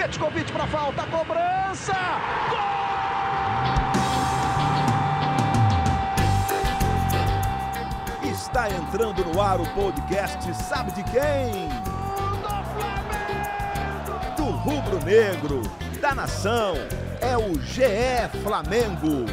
Petkovic para falta, cobrança! Gol! Está entrando no ar o podcast Sabe de quem? Do rubro negro, da nação, é o GE Flamengo.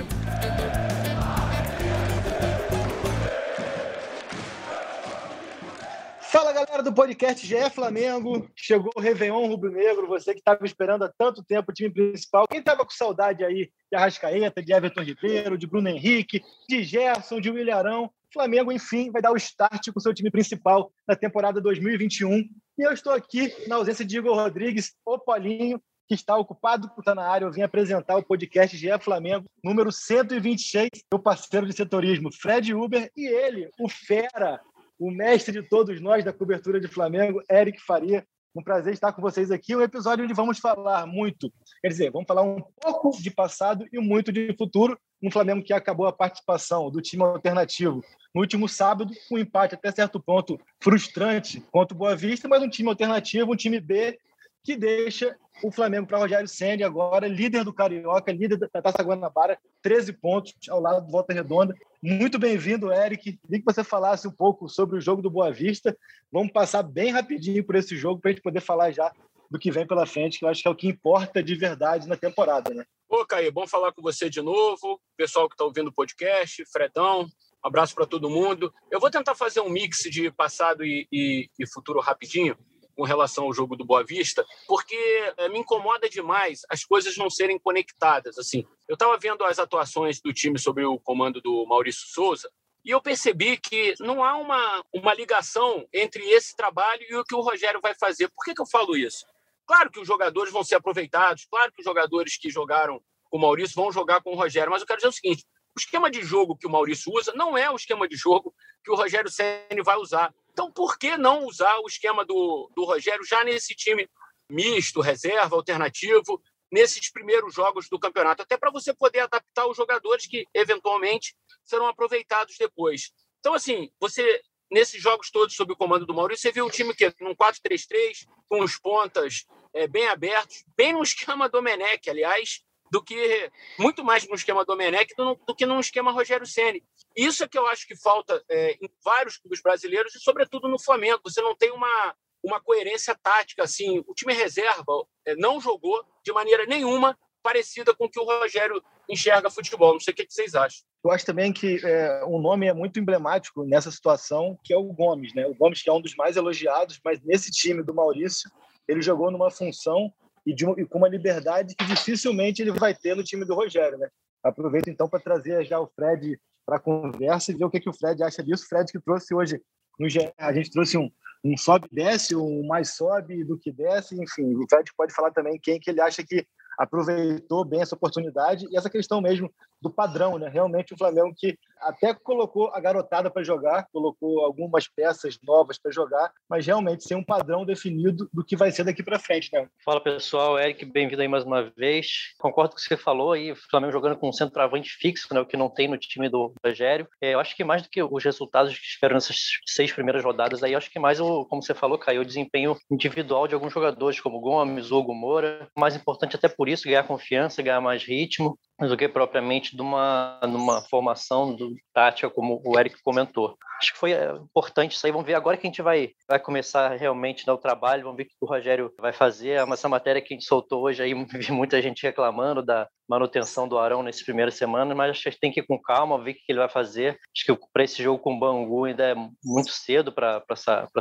Fala galera do podcast GE Flamengo. Chegou o Réveillon Rubro Negro, você que estava esperando há tanto tempo o time principal. Quem estava com saudade aí de Arrascaeta, de Everton Ribeiro, de Bruno Henrique, de Gerson, de William Flamengo, enfim, vai dar o start com o seu time principal na temporada 2021. E eu estou aqui na ausência de Igor Rodrigues, o Paulinho, que está ocupado estar na área. Eu vim apresentar o podcast GE Flamengo, número 126, meu parceiro de setorismo, Fred Uber, e ele, o Fera, o mestre de todos nós da cobertura de Flamengo, Eric Faria. Um prazer estar com vocês aqui. Um episódio onde vamos falar muito, quer dizer, vamos falar um pouco de passado e muito de futuro. Um Flamengo que acabou a participação do time alternativo no último sábado, um empate até certo ponto frustrante contra o Boa Vista, mas um time alternativo, um time B que deixa o Flamengo para Rogério Senna agora, líder do Carioca, líder da Taça Guanabara, 13 pontos ao lado do Volta Redonda. Muito bem-vindo, Eric. Queria que você falasse um pouco sobre o jogo do Boa Vista. Vamos passar bem rapidinho por esse jogo para a gente poder falar já do que vem pela frente, que eu acho que é o que importa de verdade na temporada, né? Ô, Caí, bom falar com você de novo. Pessoal que está ouvindo o podcast, Fredão, um abraço para todo mundo. Eu vou tentar fazer um mix de passado e, e, e futuro rapidinho com relação ao jogo do Boa Vista, porque é, me incomoda demais as coisas não serem conectadas. Assim, eu estava vendo as atuações do time sobre o comando do Maurício Souza e eu percebi que não há uma, uma ligação entre esse trabalho e o que o Rogério vai fazer. Por que, que eu falo isso? Claro que os jogadores vão ser aproveitados, claro que os jogadores que jogaram com o Maurício vão jogar com o Rogério, mas eu quero dizer o seguinte: o esquema de jogo que o Maurício usa não é o esquema de jogo que o Rogério Ceni vai usar. Então, por que não usar o esquema do, do Rogério já nesse time misto, reserva, alternativo, nesses primeiros jogos do campeonato? Até para você poder adaptar os jogadores que, eventualmente, serão aproveitados depois. Então, assim, você nesses jogos todos sob o comando do Maurício, você viu um time que num 4-3-3, com os pontas é, bem abertos, bem no esquema Domenech, aliás, do que muito mais no esquema Domenech do, do que no esquema Rogério Ceni. Isso é que eu acho que falta é, em vários clubes brasileiros e sobretudo no Flamengo. Você não tem uma uma coerência tática assim. O time reserva é, não jogou de maneira nenhuma parecida com o que o Rogério enxerga futebol. Não sei o que vocês acham. Eu acho também que é, um nome é muito emblemático nessa situação, que é o Gomes, né? O Gomes que é um dos mais elogiados, mas nesse time do Maurício ele jogou numa função e, e com uma liberdade que dificilmente ele vai ter no time do Rogério, né? Aproveito então para trazer já o Fred para conversa e ver o que, que o Fred acha disso. O Fred que trouxe hoje, no a gente trouxe um, um sobe desce, um mais sobe do que desce, enfim. O Fred pode falar também quem que ele acha que aproveitou bem essa oportunidade e essa questão mesmo do padrão, né? Realmente o Flamengo que até colocou a garotada para jogar, colocou algumas peças novas para jogar, mas realmente sem um padrão definido do que vai ser daqui para frente, né? Fala pessoal, Eric, bem-vindo aí mais uma vez. Concordo com o que você falou aí, o Flamengo jogando com um centroavante fixo, né, o que não tem no time do Rogério. É, eu acho que mais do que os resultados que esperam nessas seis primeiras rodadas aí, acho que mais o, como você falou, caiu o desempenho individual de alguns jogadores, como Gomes, Hugo Moura. Mais importante até por isso, ganhar confiança, ganhar mais ritmo do que propriamente de uma, numa formação do tática, como o Eric comentou. Acho que foi é, importante isso aí. Vamos ver agora que a gente vai, vai começar realmente dar o trabalho, vamos ver o que o Rogério vai fazer. Essa matéria que a gente soltou hoje aí, vi muita gente reclamando da, manutenção do Arão nesse primeira semana, mas acho que tem que ir com calma, ver o que ele vai fazer. Acho que para esse jogo com o Bangu ainda é muito cedo para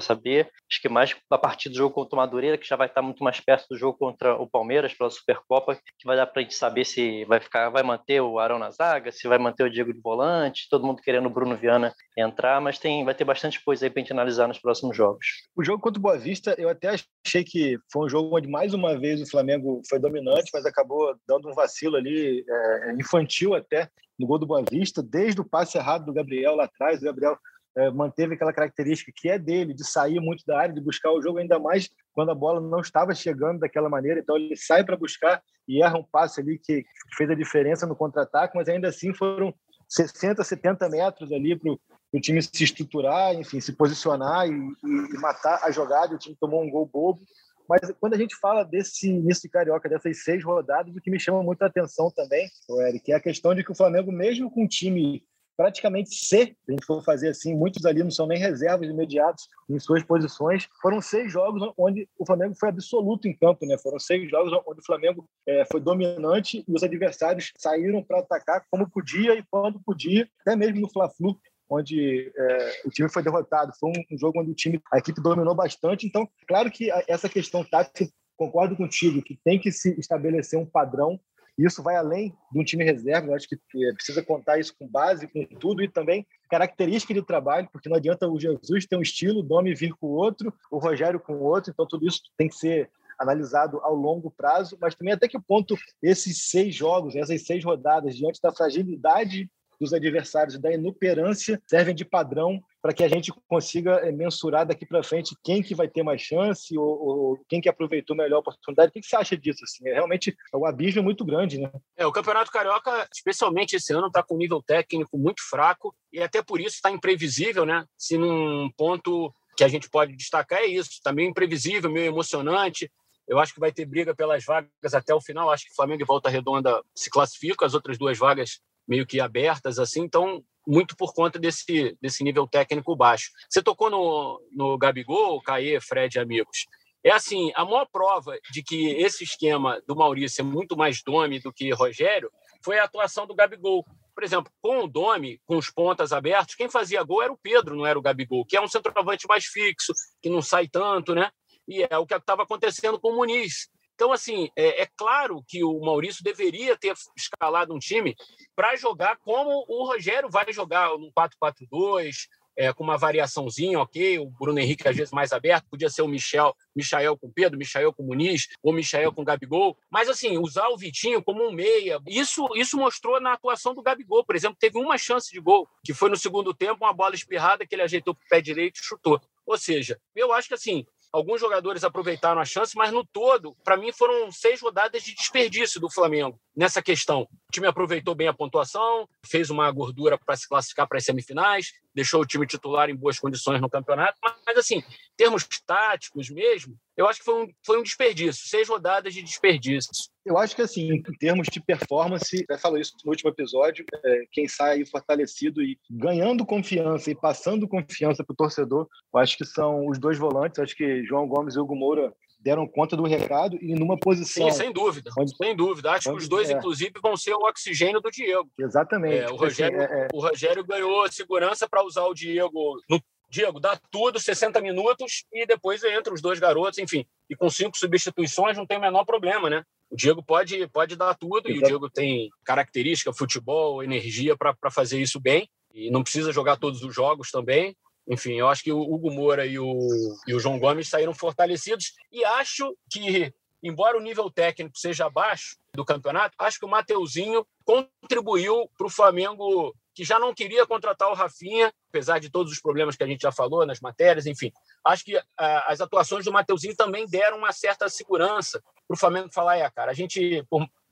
saber. Acho que mais a partir do jogo contra o Madureira, que já vai estar muito mais perto do jogo contra o Palmeiras pela Supercopa, que vai dar para a gente saber se vai ficar, vai manter o Arão na zaga, se vai manter o Diego de volante, todo mundo querendo o Bruno Viana entrar, mas tem, vai ter bastante coisa aí para a gente analisar nos próximos jogos. O jogo contra o Boa Vista, eu até achei que foi um jogo onde mais uma vez o Flamengo foi dominante, mas acabou dando um vacilo ali, é, infantil até, no gol do Boa Vista, desde o passe errado do Gabriel lá atrás. O Gabriel é, manteve aquela característica que é dele, de sair muito da área, de buscar o jogo, ainda mais quando a bola não estava chegando daquela maneira. Então ele sai para buscar e erra um passe ali que fez a diferença no contra-ataque, mas ainda assim foram 60, 70 metros ali para o time se estruturar, enfim, se posicionar e, e, matar a jogada. O time tomou um gol bobo Mas quando a gente fala desse início de Carioca, dessas seis rodadas, o que me chama muita atenção também, Eric, é a questão de que o Flamengo, mesmo com um time praticamente C, se a gente for fazer assim, muitos ali não são nem reservas imediatos em suas posições. Foram seis jogos onde o Flamengo foi absoluto em campo, né? Foram seis jogos onde o Flamengo é, foi dominante e os adversários saíram para atacar como podia e quando podia, até mesmo no Fla-Flu, onde é, o time foi derrotado. Foi um, um, jogo onde o time, a equipe dominou bastante. Então, claro que essa questão tática, concordo contigo, que tem que se estabelecer um padrão isso vai além de um time reserva, eu acho que precisa contar isso com base, com tudo, e também característica de trabalho, porque não adianta o Jesus ter um estilo, o Domi vir com outro, o Rogério com outro, então tudo isso tem que ser analisado ao longo prazo, mas também até que ponto esses seis jogos, essas seis rodadas, diante da fragilidade dos adversários, da inoperância, servem de padrão para que a gente consiga eh, mensurar daqui para frente quem que vai ter mais chance ou, ou, quem que aproveitou melhor a oportunidade. O que, você acha disso? Assim? É, realmente, o abismo é muito grande, né? É, o Campeonato Carioca, especialmente esse ano, está com um nível técnico muito fraco e até por isso está imprevisível, né? Se num ponto que a gente pode destacar é isso, está meio imprevisível, meio emocionante. Eu acho que vai ter briga pelas vagas até o final. Acho que Flamengo e Volta Redonda se classificam, as outras duas vagas meio que abertas assim. Então, muito por conta desse, desse nível técnico baixo. Você tocou no, no Gabigol, Caê, Fred amigos. É assim, a maior prova de que esse esquema do Maurício é muito mais Domi do que Rogério foi a atuação do Gabigol. Por exemplo, com o Domi, com os pontas abertos, quem fazia gol era o Pedro, não era o Gabigol, que é um centroavante mais fixo, que não sai tanto, né? E é o que estava acontecendo com o Muniz. Então, assim, é, é, claro que o Maurício deveria ter escalado um time para jogar como o Rogério vai jogar, no 4-4-2, é, com uma variaçãozinha, ok? O Bruno Henrique, às vezes, mais aberto, podia ser o Michel, Michael com Pedro, Michael com Muniz, ou Michael com Gabigol. Mas, assim, usar o Vitinho como um meia, isso, isso mostrou na atuação do Gabigol. Por exemplo, teve uma chance de gol, que foi no segundo tempo, uma bola espirrada que ele ajeitou para o pé direito e chutou. Ou seja, eu acho que, assim, Alguns jogadores aproveitaram a chance, mas no todo, para mim, foram seis rodadas de desperdício do Flamengo nessa questão. O time aproveitou bem a pontuação, fez uma gordura para se classificar para as semifinais, deixou o time titular em boas condições no campeonato, mas, assim, termos táticos mesmo, eu acho que foi um, foi um desperdício, seis rodadas de desperdício. Eu acho que, assim, em termos de performance, eu falo isso no último episódio, é, quem sai fortalecido e ganhando confiança e passando confiança para o torcedor, eu acho que são os dois volantes, acho que João Gomes e Hugo Moura deram conta do recado e numa posição. Sim, sem dúvida. Onde... Sem dúvida. Acho onde... que os dois, é. inclusive, vão ser o oxigênio do Diego. Exatamente. É, o, Rogério, assim, é, é... o Rogério ganhou segurança para usar o Diego no Diego, dá tudo, 60 minutos, e depois entra os dois garotos, enfim. E com cinco substituições não tem o menor problema, né? O Diego pode, pode dar tudo, Exato. e o Diego tem característica, futebol, energia para fazer isso bem. E não precisa jogar todos os jogos também. Enfim, eu acho que o Hugo Moura e o, e o João Gomes saíram fortalecidos. E acho que, embora o nível técnico seja abaixo do campeonato, acho que o Mateuzinho contribuiu para o Flamengo que já não queria contratar o Rafinha, apesar de todos os problemas que a gente já falou nas matérias, enfim. Acho que ah, as atuações do Mateuzinho também deram uma certa segurança para o Flamengo falar: é, cara, a gente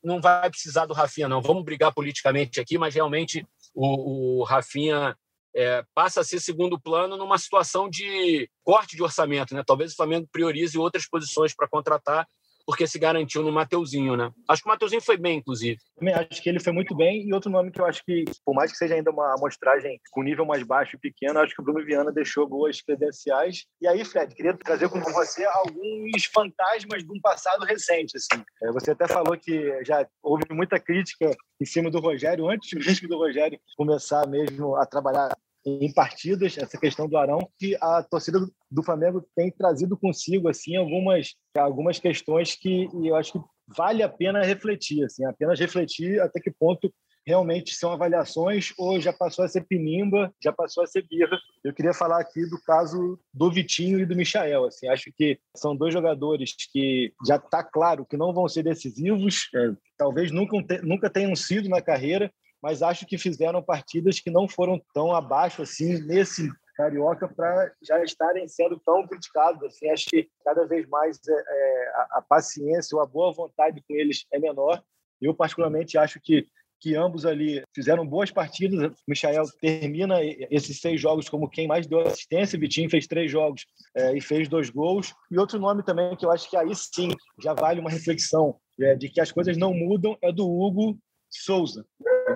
não vai precisar do Rafinha, não. Vamos brigar politicamente aqui, mas realmente o, o Rafinha é, passa a ser segundo plano numa situação de corte de orçamento. Né? Talvez o Flamengo priorize outras posições para contratar porque se garantiu no Mateuzinho, né? Acho que o Mateuzinho foi bem, inclusive. Também acho que ele foi muito bem. E outro nome que eu acho que, por mais que seja ainda uma amostragem com nível mais baixo e pequeno, acho que o Bruno Viana deixou boas credenciais. E aí, Fred, queria trazer com você alguns fantasmas de um passado recente. Assim. É, você até falou que já houve muita crítica em cima do Rogério, antes mesmo do Rogério começar mesmo a trabalhar em partidas, essa questão do Arão, que a torcida do Flamengo tem trazido consigo assim algumas algumas questões que eu acho que vale a pena refletir, assim, apenas refletir até que ponto realmente são avaliações ou já passou a ser pinimba, já passou a ser birra. Eu queria falar aqui do caso do Vitinho e do Michael. Assim, acho que são dois jogadores que já está claro que não vão ser decisivos, é, talvez nunca, nunca tenham sido na carreira, mas acho que fizeram partidas que não foram tão abaixo assim nesse carioca para já estarem sendo tão criticados. Assim, acho que cada vez mais é, é, a, a, paciência ou a boa vontade com eles é menor. Eu particularmente acho que que ambos ali fizeram boas partidas. O Michael termina esses seis jogos como quem mais deu assistência. Vitinho fez três jogos é, e fez dois gols. E outro nome também que eu acho que aí sim já vale uma reflexão é, de que as coisas não mudam é do Hugo Souza.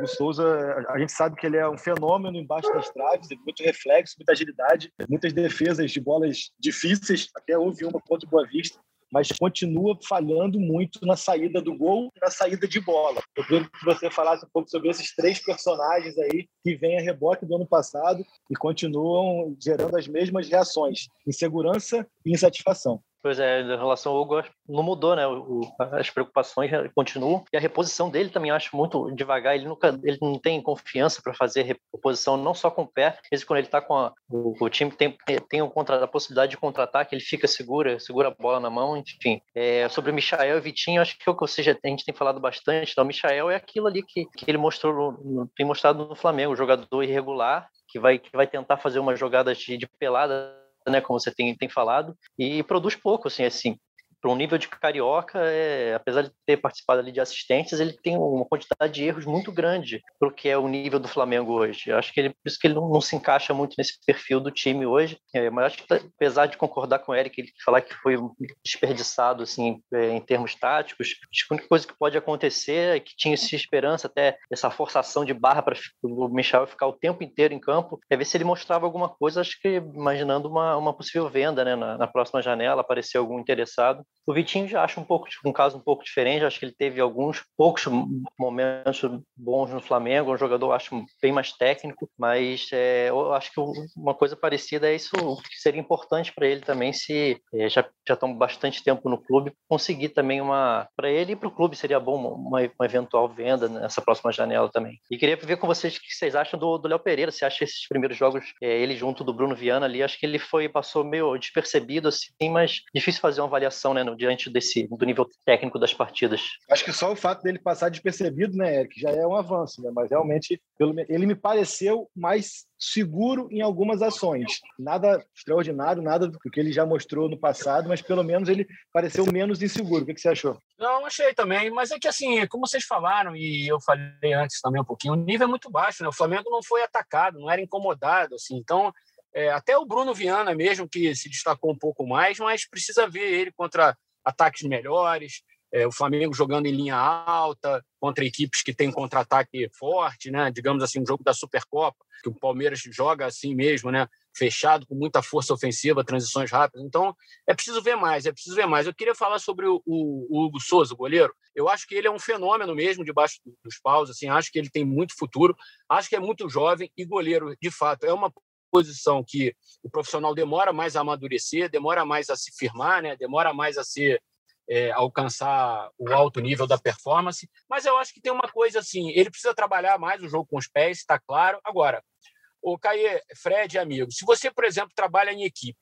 O Souza, a gente sabe que ele é um fenômeno embaixo das traves, muito reflexo, muita agilidade, muitas defesas de bolas difíceis. Até houve uma contra o Boa Vista, mas continua falhando muito na saída do gol na saída de bola. Eu queria que você falasse um pouco sobre esses três personagens aí que vêm a rebote do ano passado e continuam gerando as mesmas reações: insegurança e insatisfação. Pois é, em relação ao Hugo, não mudou, né? O, as preocupações continuam. E a reposição dele também eu acho muito devagar. Ele nunca ele não tem confiança para fazer reposição, não só com o pé. Às vezes, quando ele está com a, o, o, time, tem, tem um contra, a possibilidade de contra-ataque, ele fica segura, segura a bola na mão, enfim. É, sobre o Michael e Vitinho, acho que, ou seja, a gente tem falado bastante. Então, o Michael é aquilo ali que, que ele mostrou, tem mostrado no Flamengo, jogador irregular, que vai, que vai tentar fazer uma jogada de, de pelada né, como você tem, tem falado, e produz pouco, assim, assim para um nível de carioca, é, apesar de ter participado ali de assistências, ele tem uma quantidade de erros muito grande para o que é o nível do Flamengo hoje. Eu acho que ele, por isso que ele não, não, se encaixa muito nesse perfil do time hoje. É, mas acho que, apesar de concordar com o Eric, ele falar que foi desperdiçado assim, é, em termos táticos, acho que a única coisa que pode acontecer é que tinha essa esperança, até essa forçação de barra para o Michel ficar o tempo inteiro em campo, é ver se ele mostrava alguma coisa, acho que imaginando uma, uma possível venda né, na, na próxima janela, aparecer algum interessado. O Vitinho já acho um pouco um caso um pouco diferente. Acho que ele teve alguns poucos momentos bons no Flamengo. Um jogador acho bem mais técnico, mas é, eu acho que uma coisa parecida é isso que seria importante para ele também se é, já já estão bastante tempo no clube conseguir também uma para ele e para o clube seria bom uma, uma, eventual venda nessa próxima janela também. E queria ver com vocês o que vocês acham do Léo Pereira. Você acha esses primeiros jogos é, ele junto do Bruno Viana ali? Acho que ele foi passou meio despercebido assim, mas difícil fazer uma avaliação, né? No, diante desse do nível técnico das partidas. Acho que só o fato dele passar despercebido, né, Eric, já é um avanço, né? Mas realmente ele me pareceu mais seguro em algumas ações. Nada extraordinário, nada do que ele já mostrou no passado, mas pelo menos ele pareceu menos inseguro. O que você achou? Não, achei também, mas é que assim, como vocês falaram e eu falei antes também um pouquinho, o nível é muito baixo, né? O Flamengo não foi atacado, não era incomodado, assim. Então, é, até o Bruno Viana mesmo que se destacou um pouco mais, mas precisa ver ele contra ataques melhores, é, o Flamengo jogando em linha alta contra equipes que têm contra-ataque forte, né? Digamos assim, um jogo da Supercopa, que o Palmeiras joga assim mesmo, né? Fechado, com muita força ofensiva, transições rápidas. Então, é preciso ver mais, é preciso ver mais. Eu queria falar sobre o, o, o Hugo Souza, o goleiro. Eu acho que ele é um fenômeno mesmo debaixo dos paus, assim, acho que ele tem muito futuro, acho que é muito jovem e goleiro, de fato, é uma posição que o profissional demora mais a amadurecer, demora mais a se firmar, né? demora mais a ser é, alcançar o alto nível da performance. Mas eu acho que tem uma coisa assim: ele precisa trabalhar mais o jogo com os pés, está claro. Agora, o Caê, Fred, amigo, se você, por exemplo, trabalha em equipe,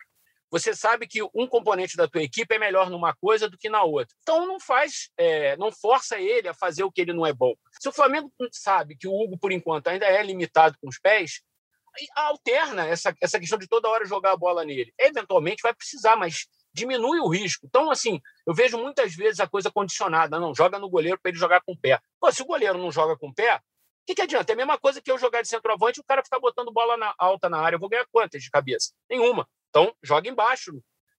você sabe que um componente da tua equipe é melhor numa coisa do que na outra. Então não faz, é, não força ele a fazer o que ele não é bom. Se o Flamengo sabe que o Hugo, por enquanto, ainda é limitado com os pés, alterna essa, essa questão de toda hora jogar a bola nele. Eventualmente vai precisar, mas diminui o risco. Então, assim, eu vejo muitas vezes a coisa condicionada. Não, joga no goleiro para ele jogar com o pé. Pô, se o goleiro não joga com o pé, o que, que adianta? É a mesma coisa que eu jogar de centroavante e o cara ficar botando bola na, alta na área. Eu vou ganhar quantas de cabeça? Nenhuma. Então, joga embaixo.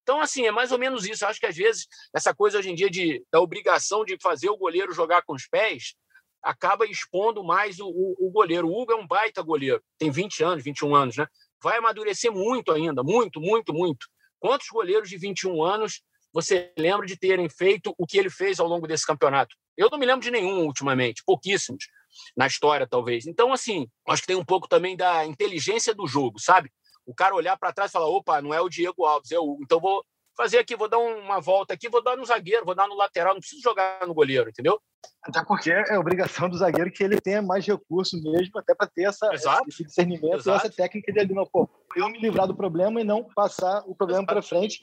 Então, assim, é mais ou menos isso. Eu acho que às vezes essa coisa hoje em dia de, da obrigação de fazer o goleiro jogar com os pés acaba expondo mais o, o, o goleiro. O Hugo é um baita goleiro, tem 20 anos, 21 anos, né? Vai amadurecer muito ainda, muito, muito, muito. Quantos goleiros de 21 anos você lembra de terem feito o que ele fez ao longo desse campeonato? Eu não me lembro de nenhum ultimamente, pouquíssimos na história, talvez. Então, assim, acho que tem um pouco também da inteligência do jogo, sabe? O cara olhar para trás e falar: opa, não é o Diego Alves, é o Hugo. Então, vou fazer aqui, vou dar uma volta aqui, vou dar no zagueiro, vou dar no lateral, não preciso jogar no goleiro, entendeu? Até porque é obrigação do zagueiro que ele tenha mais recursos mesmo, até para ter essa, esse discernimento Exato. e essa técnica de não, pô, eu me livrar do problema e não passar o problema para frente.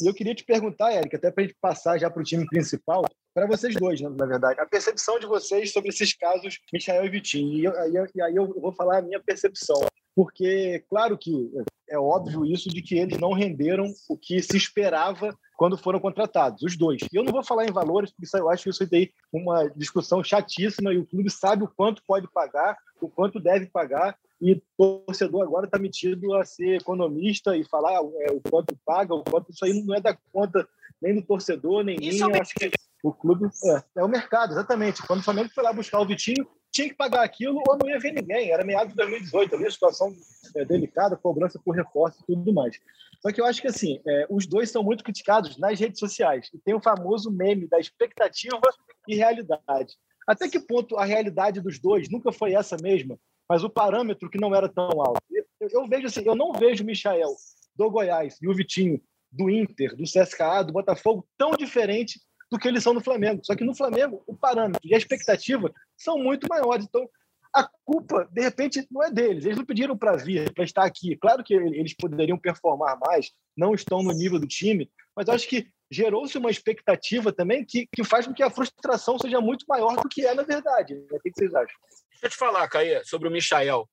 E eu queria te perguntar, Érica, até para a gente passar já para o time principal, para vocês dois, né, na verdade, a percepção de vocês sobre esses casos, Michael e Vitinho. E, eu, e aí eu vou falar a minha percepção. Porque, claro que é óbvio isso de que eles não renderam o que se esperava quando foram contratados, os dois. E eu não vou falar em valores, porque eu acho isso aí uma discussão chatíssima e o clube sabe o quanto pode pagar, o quanto deve pagar, e o torcedor agora está metido a ser economista e falar é, o quanto paga, o quanto isso aí não é da conta nem do torcedor, nem isso minha. É acho que o clube é, é o mercado, exatamente. Quando o Flamengo foi lá buscar o Vitinho, tinha que pagar aquilo ou não ia ver ninguém. Era meados de 2018, ali, a situação é, delicada, cobrança por reforço e tudo mais. Só que eu acho que assim, é, os dois são muito criticados nas redes sociais. E tem o famoso meme da expectativa e realidade. Até que ponto a realidade dos dois nunca foi essa mesma, mas o parâmetro que não era tão alto. Eu, eu vejo assim, eu não vejo o Michael do Goiás e o Vitinho do Inter, do CSKA, do Botafogo tão diferente do que eles são no Flamengo. Só que no Flamengo, o parâmetro e a expectativa são muito maiores. Então, a culpa, de repente, não é deles. Eles não pediram para vir, para estar aqui. Claro que eles poderiam performar mais, não estão no nível do time, mas acho que gerou-se uma expectativa também que, que faz com que a frustração seja muito maior do que é na verdade. O que vocês acham? Deixa eu te falar, Caia, sobre o Michael.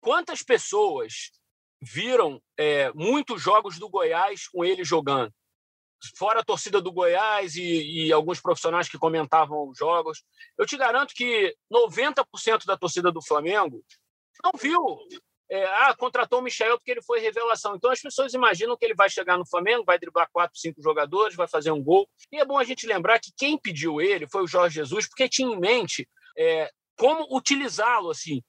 Quantas pessoas viram é, muitos jogos do Goiás com ele jogando? Fora a torcida do Goiás e, e, alguns profissionais que comentavam os jogos, eu te garanto que 90% da torcida do Flamengo não viu. É, ah, contratou o Michel porque ele foi revelação. Então as pessoas imaginam que ele vai chegar no Flamengo, vai driblar quatro, cinco jogadores, vai fazer um gol. E é bom a gente lembrar que quem pediu ele foi o Jorge Jesus, porque tinha em mente é, como utilizá-lo. assim.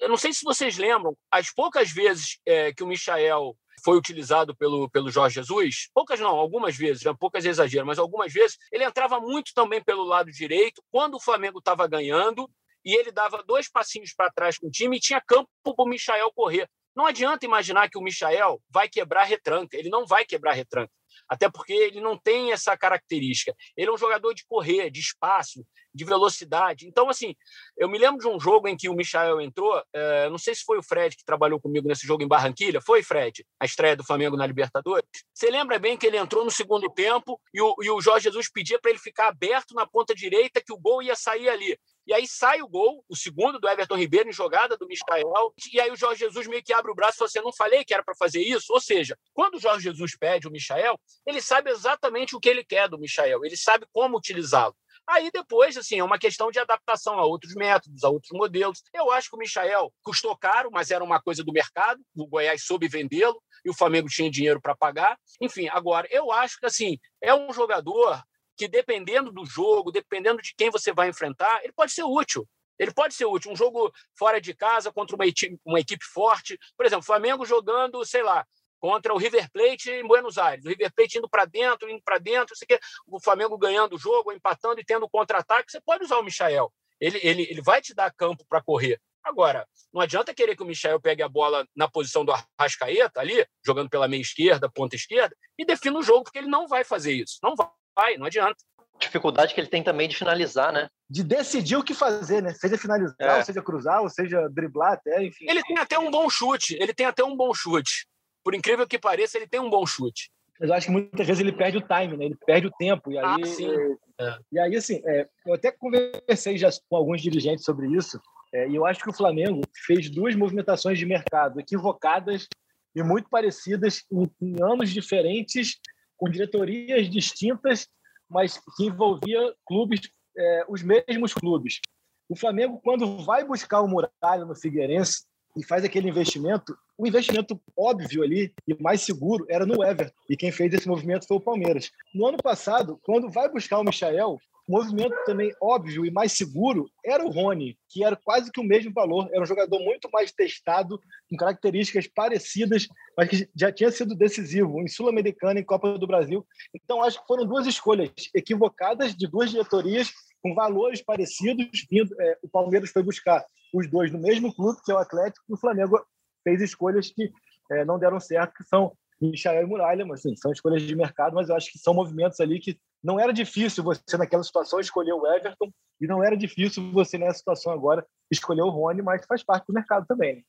Eu não sei se vocês lembram, as poucas vezes é, que o Michael foi utilizado pelo, pelo Jorge Jesus, poucas não, algumas vezes, né? poucas exagero, mas algumas vezes, ele entrava muito também pelo lado direito, quando o Flamengo estava ganhando, e ele dava dois passinhos para trás com o time e tinha campo para o Michael correr. Não adianta imaginar que o Michael vai quebrar retranca, ele não vai quebrar retranca até porque ele não tem essa característica. Ele é um jogador de correr, de espaço, de velocidade. Então, assim, eu me lembro de um jogo em que o Michael entrou, é, não sei se foi o Fred que trabalhou comigo nesse jogo em Barranquilha, foi, Fred? A estreia do Flamengo na Libertadores. Você lembra bem que ele entrou no segundo tempo e o, e o Jorge Jesus pedia para ele ficar aberto na ponta direita, que o gol ia sair ali. E aí sai o gol, o segundo do Everton Ribeiro em jogada do Michael. E aí o Jorge Jesus meio que abre o braço e fala assim: não falei que era para fazer isso? Ou seja, quando o Jorge Jesus pede o Michael, ele sabe exatamente o que ele quer do Michael, ele sabe como utilizá-lo. Aí depois, assim, é uma questão de adaptação a outros métodos, a outros modelos. Eu acho que o Michael custou caro, mas era uma coisa do mercado. O Goiás soube vendê-lo e o Flamengo tinha dinheiro para pagar. Enfim, agora, eu acho que, assim, é um jogador que, dependendo do jogo, dependendo de quem você vai enfrentar, ele pode ser útil. Ele pode ser útil. Um jogo fora de casa contra uma equipe, uma equipe forte. Por exemplo, Flamengo jogando, sei lá, contra o River Plate em Buenos Aires. O River Plate indo para dentro, indo para dentro, sei que, o Flamengo ganhando o jogo, empatando e tendo contra-ataque. Você pode usar o Michael. Ele, ele, ele vai te dar campo para correr. Agora, não adianta querer que o Michel pegue a bola na posição do Arrascaeta ali, jogando pela meia esquerda, ponta esquerda, e defina o jogo, porque ele não vai fazer isso. Não vai, não adianta. Dificuldade que ele tem também de finalizar, né? De decidir o que fazer, né? Seja finalizar, é. ou seja cruzar, ou seja driblar até, enfim. Ele tem até um bom chute, ele tem até um bom chute. Por incrível que pareça, ele tem um bom chute. Mas eu acho que muitas vezes ele perde o time, né? Ele perde o tempo. E aí, ah, sim. É, e aí assim, é, eu até conversei já com alguns dirigentes sobre isso, é, e eu acho que o Flamengo fez duas movimentações de mercado equivocadas e muito parecidas em, em anos diferentes, com diretorias distintas, mas que envolvia clubes, é, os mesmos clubes. O Flamengo, quando vai buscar o Muralha no Figueirense, e faz aquele investimento, o investimento óbvio ali e mais seguro era no Everton. E quem fez esse movimento foi o Palmeiras. No ano passado, quando vai buscar o Michael, movimento também óbvio e mais seguro era o Rony, que era quase que o mesmo valor. Era um jogador muito mais testado, com características parecidas, mas que já tinha sido decisivo em Sul-Americana e Copa do Brasil. Então, acho que foram duas escolhas equivocadas de duas diretorias com valores parecidos. Vindo, é, o Palmeiras foi buscar os dois no mesmo clube, que é o Atlético, e o Flamengo fez escolhas que é, não deram certo, que são Michael e Muralha, mas assim, são escolhas de mercado, mas eu acho que são movimentos ali que não era difícil você naquela situação escolher o Everton e não era difícil você nessa situação agora escolher o Rony, mas faz parte do mercado também. Né?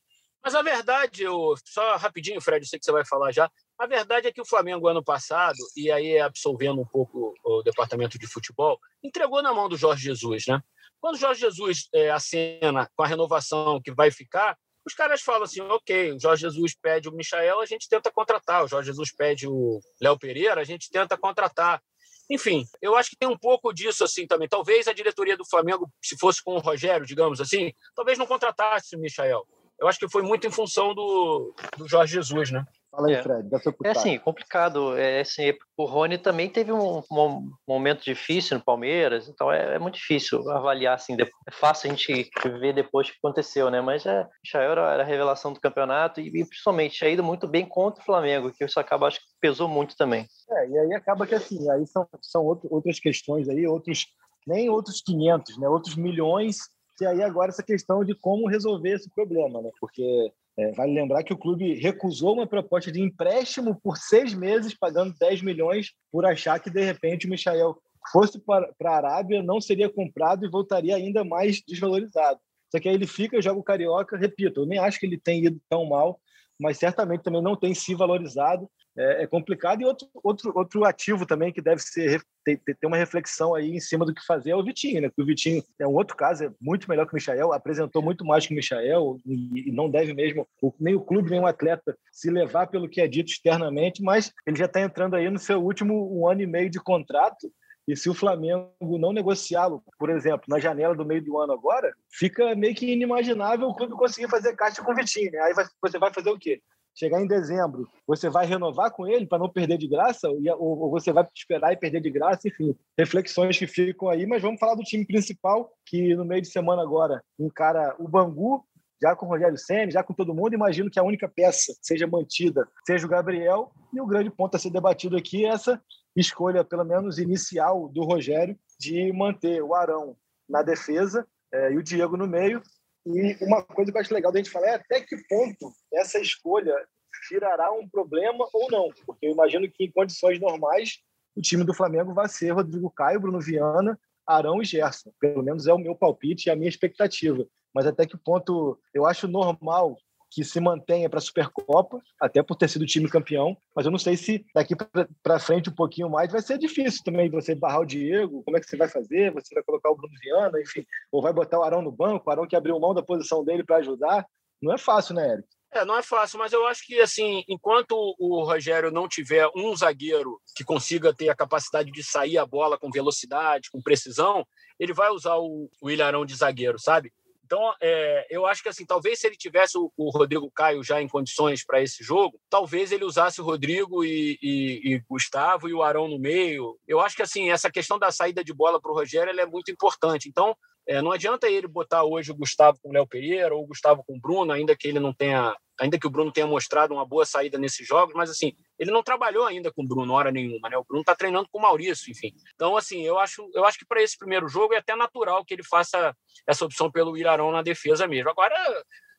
Mas a verdade, eu, só rapidinho, Fred, eu sei que você vai falar já. A verdade é que o Flamengo, ano passado, e aí absolvendo um pouco o departamento de futebol, entregou na mão do Jorge Jesus, né? Quando o Jorge Jesus é, acena com a renovação que vai ficar, os caras falam assim: ok, o Jorge Jesus pede o Michael, a gente tenta contratar. O Jorge Jesus pede o Léo Pereira, a gente tenta contratar. Enfim, eu acho que tem um pouco disso assim também. Talvez a diretoria do Flamengo, se fosse com o Rogério, digamos assim, talvez não contratasse o Michael. Eu acho que foi muito em função do, do Jorge Jesus, né? Fala aí, é. Fred, dá seu É assim, complicado. É, assim, o Rony também teve um, um, momento difícil no Palmeiras, então é, é, muito difícil avaliar assim. É fácil a gente ver depois o que aconteceu, né? Mas é, Michael era, era a revelação do campeonato e, e principalmente tinha ido muito bem contra o Flamengo, que isso acaba, acho que pesou muito também. É, e aí acaba que assim, aí são, são outro, outras questões aí, outros, nem outros 500, né? Outros milhões que aí agora essa questão de como resolver esse problema, né? Porque é, vale lembrar que o clube recusou uma proposta de empréstimo por seis meses, pagando 10 milhões, por achar que, de repente, o Michael fosse para a Arábia, não seria comprado e voltaria ainda mais desvalorizado. Só que aí ele fica, joga o Carioca, repito, eu nem acho que ele tenha ido tão mal, mas certamente também não tem se valorizado é, é, complicado. E outro, outro, outro ativo também que deve ser ter, ter, uma reflexão aí em cima do que fazer é o Vitinho, né? Porque o Vitinho é um outro caso, é muito melhor que o Michael, apresentou muito mais que o Michael e, não deve mesmo, nem o clube, nem o atleta se levar pelo que é dito externamente, mas ele já está entrando aí no seu último um ano e meio de contrato. E se o Flamengo não negociá-lo, por exemplo, na janela do meio do ano agora, fica meio que inimaginável o clube conseguir fazer caixa com o Vitinho. Né? Aí vai, você vai fazer o quê? Chegar em dezembro, você vai renovar com ele para não perder de graça? Ou, você vai esperar e perder de graça? Enfim, reflexões que ficam aí. Mas vamos falar do time principal, que no meio de semana agora encara o Bangu, já com o Rogério Senna, já com todo mundo. Imagino que a única peça seja mantida seja o Gabriel. E o grande ponto a ser debatido aqui é essa escolha, pelo menos inicial, do Rogério, de manter o Arão na defesa é, e o Diego no meio, e uma coisa que eu acho legal da gente falar é até que ponto essa escolha virará um problema ou não. Porque eu imagino que em condições normais o time do Flamengo vai ser Rodrigo Caio, Bruno Viana, Arão e Gerson. Pelo menos é o meu palpite e a minha expectativa. Mas até que ponto eu acho normal que se mantenha para a Supercopa, até por ter sido time campeão, mas eu não sei se daqui para frente um pouquinho mais vai ser difícil também você barrar o Diego, como é que você vai fazer? Você vai colocar o Bruno Viana, enfim, ou vai botar o Arão no banco, o Arão que abriu mão da posição dele para ajudar. Não é fácil, né, Eric? É, não é fácil, mas eu acho que, assim, enquanto o Rogério não tiver um zagueiro que consiga ter a capacidade de sair a bola com velocidade, com precisão, ele vai usar o, o Ilharão de zagueiro, sabe? Então, é, eu acho que assim, talvez se ele tivesse o, o Rodrigo Caio já em condições para esse jogo, talvez ele usasse o Rodrigo e, e, e, Gustavo e o Arão no meio. Eu acho que assim, essa questão da saída de bola para o Rogério é muito importante. Então, é, não adianta ele botar hoje o Gustavo com o Léo Pereira ou o Gustavo com o Bruno, ainda que ele não tenha ainda que o Bruno tenha mostrado uma boa saída nesses jogos, mas assim, ele não trabalhou ainda com o Bruno hora nenhuma, né? O Bruno está treinando com o Maurício, enfim. Então, assim, eu acho, eu acho que para esse primeiro jogo é até natural que ele faça essa opção pelo Irarão na defesa mesmo. Agora,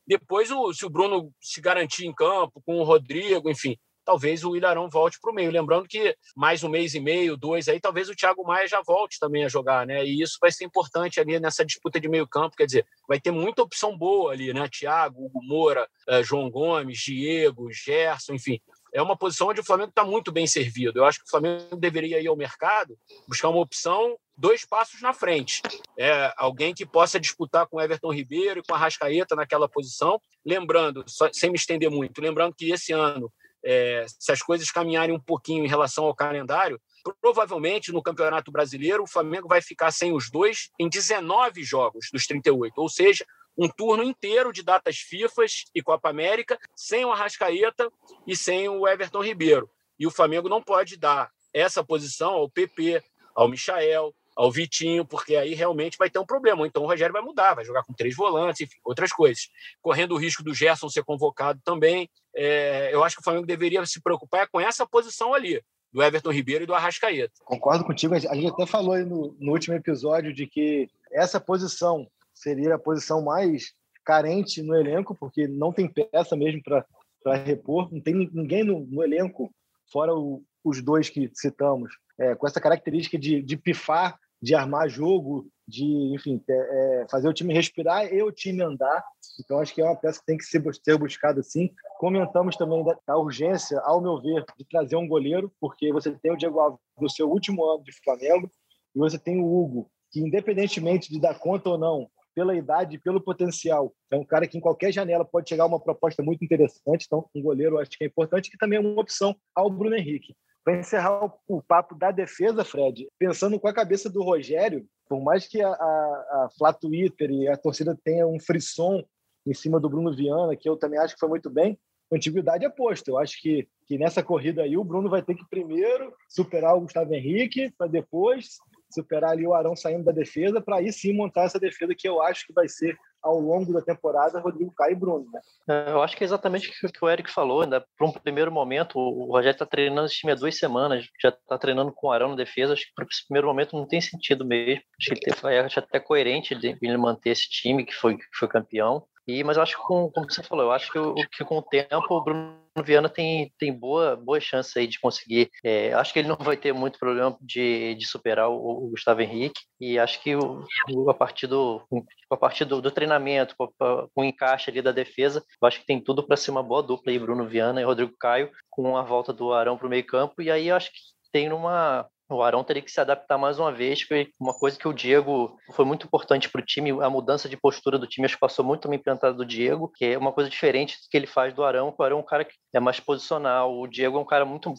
depois, o, se o Bruno se garantir em campo, com o Rodrigo, enfim, talvez o Ilharão volte para o meio. Lembrando que mais um mês e meio, dois aí, talvez o Thiago Maia já volte também a jogar, né? E isso vai ser importante ali nessa disputa de meio campo. Quer dizer, vai ter muita opção boa ali, né? Thiago, Hugo Moura, eh, João Gomes, Diego, Gerson, enfim. É uma posição onde o Flamengo está muito bem servido. Eu acho que o Flamengo deveria ir ao mercado buscar uma opção dois passos na frente. É alguém que possa disputar com Everton Ribeiro e com a Rascaeta naquela posição. Lembrando, só, sem me estender muito, lembrando que esse ano é, se as coisas caminharem um pouquinho em relação ao calendário, provavelmente no Campeonato Brasileiro o Flamengo vai ficar sem os dois em 19 jogos dos 38, ou seja, um turno inteiro de datas FIFA e Copa América sem o Arrascaeta e sem o Everton Ribeiro. E o Flamengo não pode dar essa posição ao PP, ao Michael, ao Vitinho, porque aí realmente vai ter um problema. Então o Rogério vai mudar, vai jogar com três volantes, enfim, outras coisas. Correndo o risco do Gerson ser convocado também. É, eu acho que o Flamengo deveria se preocupar com essa posição ali, do Everton Ribeiro e do Arrascaeta. Concordo contigo. A gente até falou no, no último episódio de que essa posição seria a posição mais carente no elenco, porque não tem peça mesmo para repor, não tem ninguém no, no elenco, fora o, os dois que citamos, é, com essa característica de, de pifar de armar jogo, de, enfim, é, fazer o time respirar e o time andar. Então, acho que é uma peça que tem que ser, buscada assim. Comentamos também da, da, urgência, ao meu ver, de trazer um goleiro, porque você tem o Diego Alves no seu último ano de Flamengo e você tem o Hugo, que independentemente de dar conta ou não pela idade, pelo potencial. É um cara que em qualquer janela pode chegar uma proposta muito interessante. Então, um goleiro acho que é importante, que também é uma opção ao Bruno Henrique. Para encerrar o, papo da defesa, Fred, pensando com a cabeça do Rogério, por mais que a, a, a Flá Twitter e a torcida tenha um frisson em cima do Bruno Viana, que eu também acho que foi muito bem, antiguidade é posto. Eu acho que, que nessa corrida aí o Bruno vai ter que primeiro superar o Gustavo Henrique, para depois superar ali o Arão saindo da defesa, para aí sim montar essa defesa que eu acho que vai ser ao longo da temporada Rodrigo Caio e Bruno. Né? É, eu acho que é exatamente o que o Eric falou. Ainda para um primeiro momento, o Rogério está treinando esse time há duas semanas, já está treinando com o Arão na defesa. Acho que para esse primeiro momento não tem sentido mesmo. Acho que ele foi até coerente ele manter esse time que foi, que foi campeão. E, mas eu acho que, com, como você falou, eu acho que, que com o tempo o Bruno Viana tem, tem boa, boa chance aí de conseguir. É, acho que ele não vai ter muito problema de, de superar o, o Gustavo Henrique. E acho que o, a partir, do, a partir do, do treinamento, com, o encaixe ali da defesa, acho que tem tudo para ser uma boa dupla aí, Bruno Viana e Rodrigo Caio, com a volta do Arão para o meio campo. E aí acho que tem uma, o Arão teria que se adaptar mais uma vez, porque uma coisa que o Diego foi muito importante para o time, a mudança de postura do time, acho que passou muito também pela entrada do Diego, que é uma coisa diferente que ele faz do Arão, o Arão é um cara que é mais posicional, o Diego é um cara muito,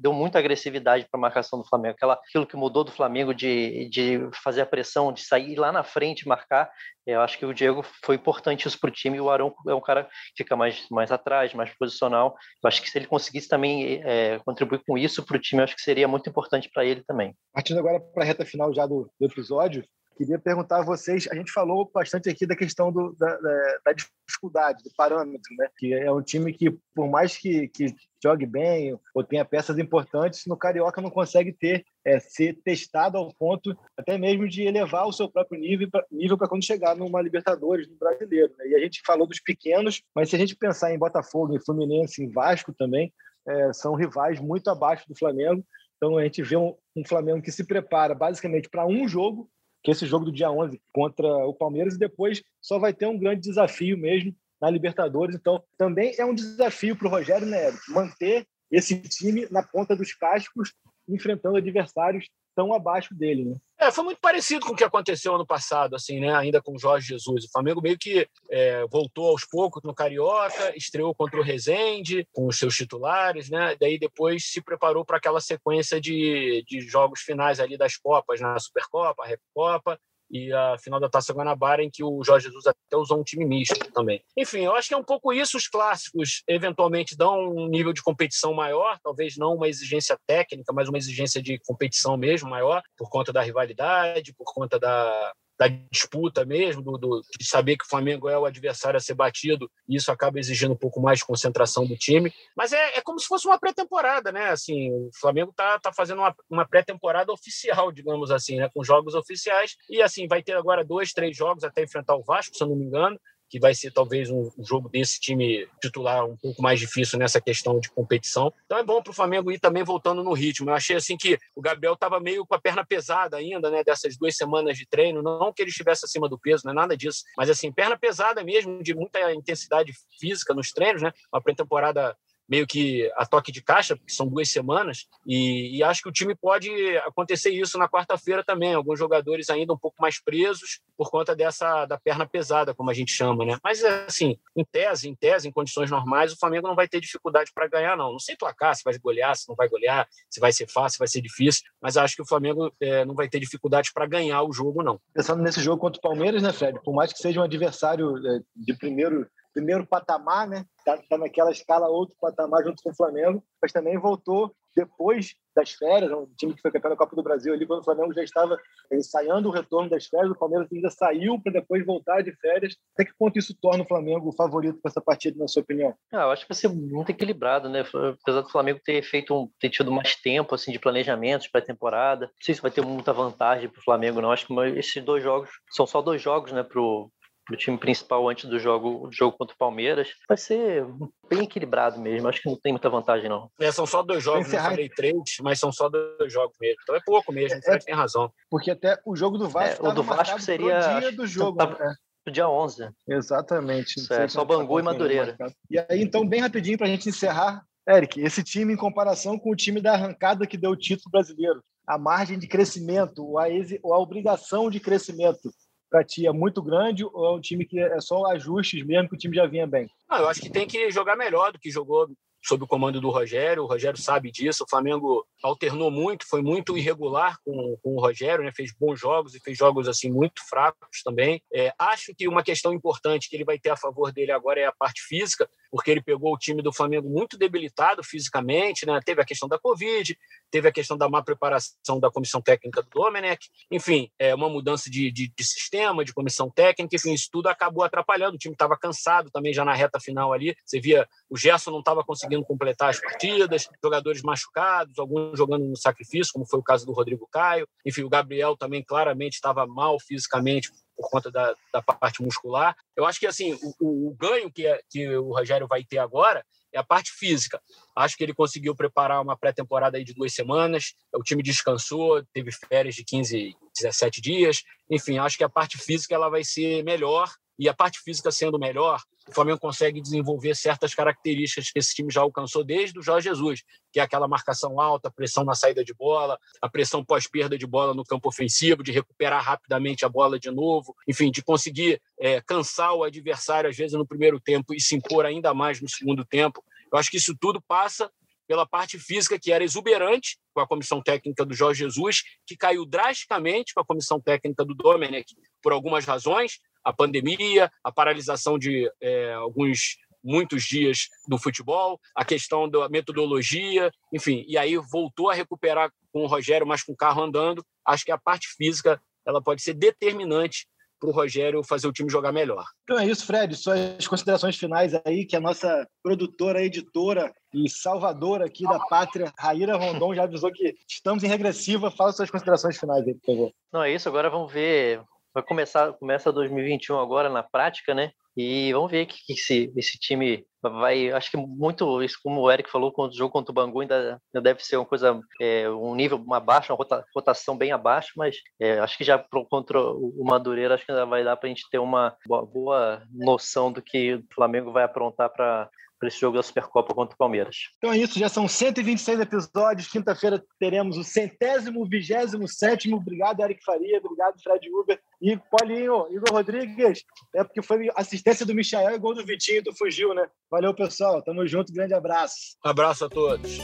deu muita agressividade para a marcação do Flamengo, Aquela, aquilo que mudou do Flamengo de, de fazer a pressão, de sair lá na frente, marcar, eu acho que o Diego foi importante isso para o time, e o Arão é um cara que fica mais, mais atrás, mais posicional, eu acho que se ele conseguisse também é, contribuir com isso para o time, acho que seria muito importante para ele também. Partindo agora para a reta final já do, do, episódio, queria perguntar a vocês, a gente falou bastante aqui da questão do, da, da, da, dificuldade, do parâmetro, né? que é um time que, por mais que, que jogue bem ou tenha peças importantes, no Carioca não consegue ter, é, ser testado ao ponto até mesmo de elevar o seu próprio nível para nível quando chegar numa Libertadores, no Brasileiro. Né? E a gente falou dos pequenos, mas se a gente pensar em Botafogo, em Fluminense, em Vasco também, é, são rivais muito abaixo do Flamengo então a gente vê um, um Flamengo que se prepara basicamente para um jogo, que é esse jogo do dia 11 contra o Palmeiras, e depois só vai ter um grande desafio mesmo na Libertadores. Então também é um desafio para o Rogério Neto manter esse time na ponta dos cascos, enfrentando adversários tão abaixo dele, né? É, foi muito parecido com o que aconteceu ano passado, assim, né? Ainda com o Jorge Jesus. O Flamengo meio que é, voltou aos poucos no Carioca, estreou contra o Rezende, com os seus titulares, né? Daí depois se preparou para aquela sequência de, de jogos finais ali das Copas, na Supercopa, a Recopa, e a final da Taça Guanabara, em que o Jorge Jesus até usou um time misto também. Enfim, eu acho que é um pouco isso. Os clássicos eventualmente dão um nível de competição maior, talvez não uma exigência técnica, mas uma exigência de competição mesmo maior, por conta da rivalidade, por conta da, da disputa mesmo, do, do, de saber que o Flamengo é o adversário a ser batido, e isso acaba exigindo um pouco mais de concentração do time. Mas é, é como se fosse uma pré-temporada, né? Assim, o Flamengo tá, tá fazendo uma, uma pré-temporada oficial, digamos assim, né? Com jogos oficiais. E assim, vai ter agora dois, três jogos até enfrentar o Vasco, se eu não me engano que vai ser talvez um jogo desse time titular um pouco mais difícil nessa questão de competição. Então é bom para o Flamengo ir também voltando no ritmo. Eu achei assim que o Gabriel estava meio com a perna pesada ainda, né? Dessas duas semanas de treino, não que ele estivesse acima do peso, não é nada disso, mas assim perna pesada mesmo, de muita intensidade física nos treinos, né? Uma pré-temporada meio que a toque de caixa, porque são duas semanas, e, e acho que o time pode acontecer isso na quarta-feira também. Alguns jogadores ainda um pouco mais presos por conta dessa da perna pesada, como a gente chama, né? Mas assim, em tese, em tese, em condições normais, o Flamengo não vai ter dificuldade para ganhar, não. Não sei placar, se vai golear, se não vai golear, se vai ser fácil, se vai ser difícil, mas acho que o Flamengo é, não vai ter dificuldade para ganhar o jogo, não. Pensando nesse jogo contra o Palmeiras, né, Fred? Por mais que seja um adversário é, de primeiro primeiro patamar, né? Tá, tá naquela escala outro patamar junto com o Flamengo, mas também voltou depois das férias, um time que foi campeão da Copa do Brasil ali, quando o Flamengo já estava ensaiando o retorno das férias, o Palmeiras ainda saiu para depois voltar de férias. Até que ponto isso torna o Flamengo o favorito para essa partida, na sua opinião? Ah, eu acho que vai ser muito equilibrado, né? Apesar do Flamengo ter feito um, ter tido mais tempo assim de planejamento para a temporada, não sei se vai ter muita vantagem para o Flamengo, não. Acho que esses dois jogos são só dois jogos, né, pro pro time principal antes do jogo, do jogo contra o Palmeiras, vai ser bem equilibrado mesmo. Acho que não tem muita vantagem, não. É, são só dois jogos, não falei três, mas são só dois jogos mesmo. Então é pouco mesmo, é, tem razão. Porque até o jogo do Vasco. É, o do Vasco seria. dia do jogo, tá, né? dia 11. Exatamente. É, só Bangu e Madureira. E aí, então, bem rapidinho para a gente encerrar. Eric, esse time em comparação com o time da arrancada que deu o título brasileiro, a margem de crescimento, a, a obrigação de crescimento para ti é muito grande ou é um time que é só ajustes mesmo que o time já vinha bem? Não, eu acho que tem que jogar melhor do que jogou sob o comando do Rogério. O Rogério sabe disso. O Flamengo alternou muito, foi muito irregular com, com o Rogério, né? fez bons jogos e fez jogos assim muito fracos também. É, acho que uma questão importante que ele vai ter a favor dele agora é a parte física, porque ele pegou o time do Flamengo muito debilitado fisicamente, né? Teve a questão da Covid, teve a questão da má preparação da comissão técnica do Domenech, enfim, é uma mudança de, de, de sistema, de comissão técnica, enfim, isso tudo acabou atrapalhando. O time estava cansado também já na reta final ali. Você via o Gerson não estava conseguindo completar as partidas, jogadores machucados, alguns jogando no sacrifício, como foi o caso do Rodrigo Caio. Enfim, o Gabriel também claramente estava mal fisicamente por conta da, da parte muscular. Eu acho que assim o, o ganho que, é, que o Rogério vai ter agora é a parte física. Acho que ele conseguiu preparar uma pré-temporada de duas semanas, o time descansou, teve férias de 15, 17 dias. Enfim, acho que a parte física ela vai ser melhor e a parte física sendo melhor, o Flamengo consegue desenvolver certas características que esse time já alcançou desde o Jorge Jesus, que é aquela marcação alta, pressão na saída de bola, a pressão pós-perda de bola no campo ofensivo, de recuperar rapidamente a bola de novo, enfim, de conseguir é, cansar o adversário, às vezes, no primeiro tempo e se impor ainda mais no segundo tempo. Eu acho que isso tudo passa pela parte física, que era exuberante com a comissão técnica do Jorge Jesus, que caiu drasticamente com a comissão técnica do Domenech, por algumas razões, a pandemia, a paralisação de é, alguns muitos dias do futebol, a questão da metodologia, enfim, e aí voltou a recuperar com o Rogério, mas com o carro andando. Acho que a parte física ela pode ser determinante para o Rogério fazer o time jogar melhor. Então é isso, Fred. Suas considerações finais aí, que a nossa produtora, editora e salvadora aqui da pátria, Raíra Rondon, já avisou que estamos em regressiva. Fala suas considerações finais aí, por favor. Não, é isso. Agora vamos ver vai começar começa 2021 agora na prática, né? E vamos ver que, que esse, esse time vai. Acho que muito isso, como o Eric falou, com o jogo contra o Bangu ainda, deve ser uma coisa, é, um nível uma baixa, uma rota, rotação bem abaixo, mas é, acho que já pro, contra o Madureira, acho que ainda vai dar para a gente ter uma boa, boa noção do que o Flamengo vai aprontar para para esse jogo da Supercopa contra o Palmeiras. Então é isso, já são 126 episódios. Quinta-feira teremos o centésimo, vigésimo sétimo. Obrigado, Eric Faria. Obrigado, Fred Uber. E Paulinho, Igor Rodrigues. É porque foi assistência do Michael e gol do Vitinho, tu fugiu, né? Valeu, pessoal. Tamo junto. Grande abraço. abraço a todos.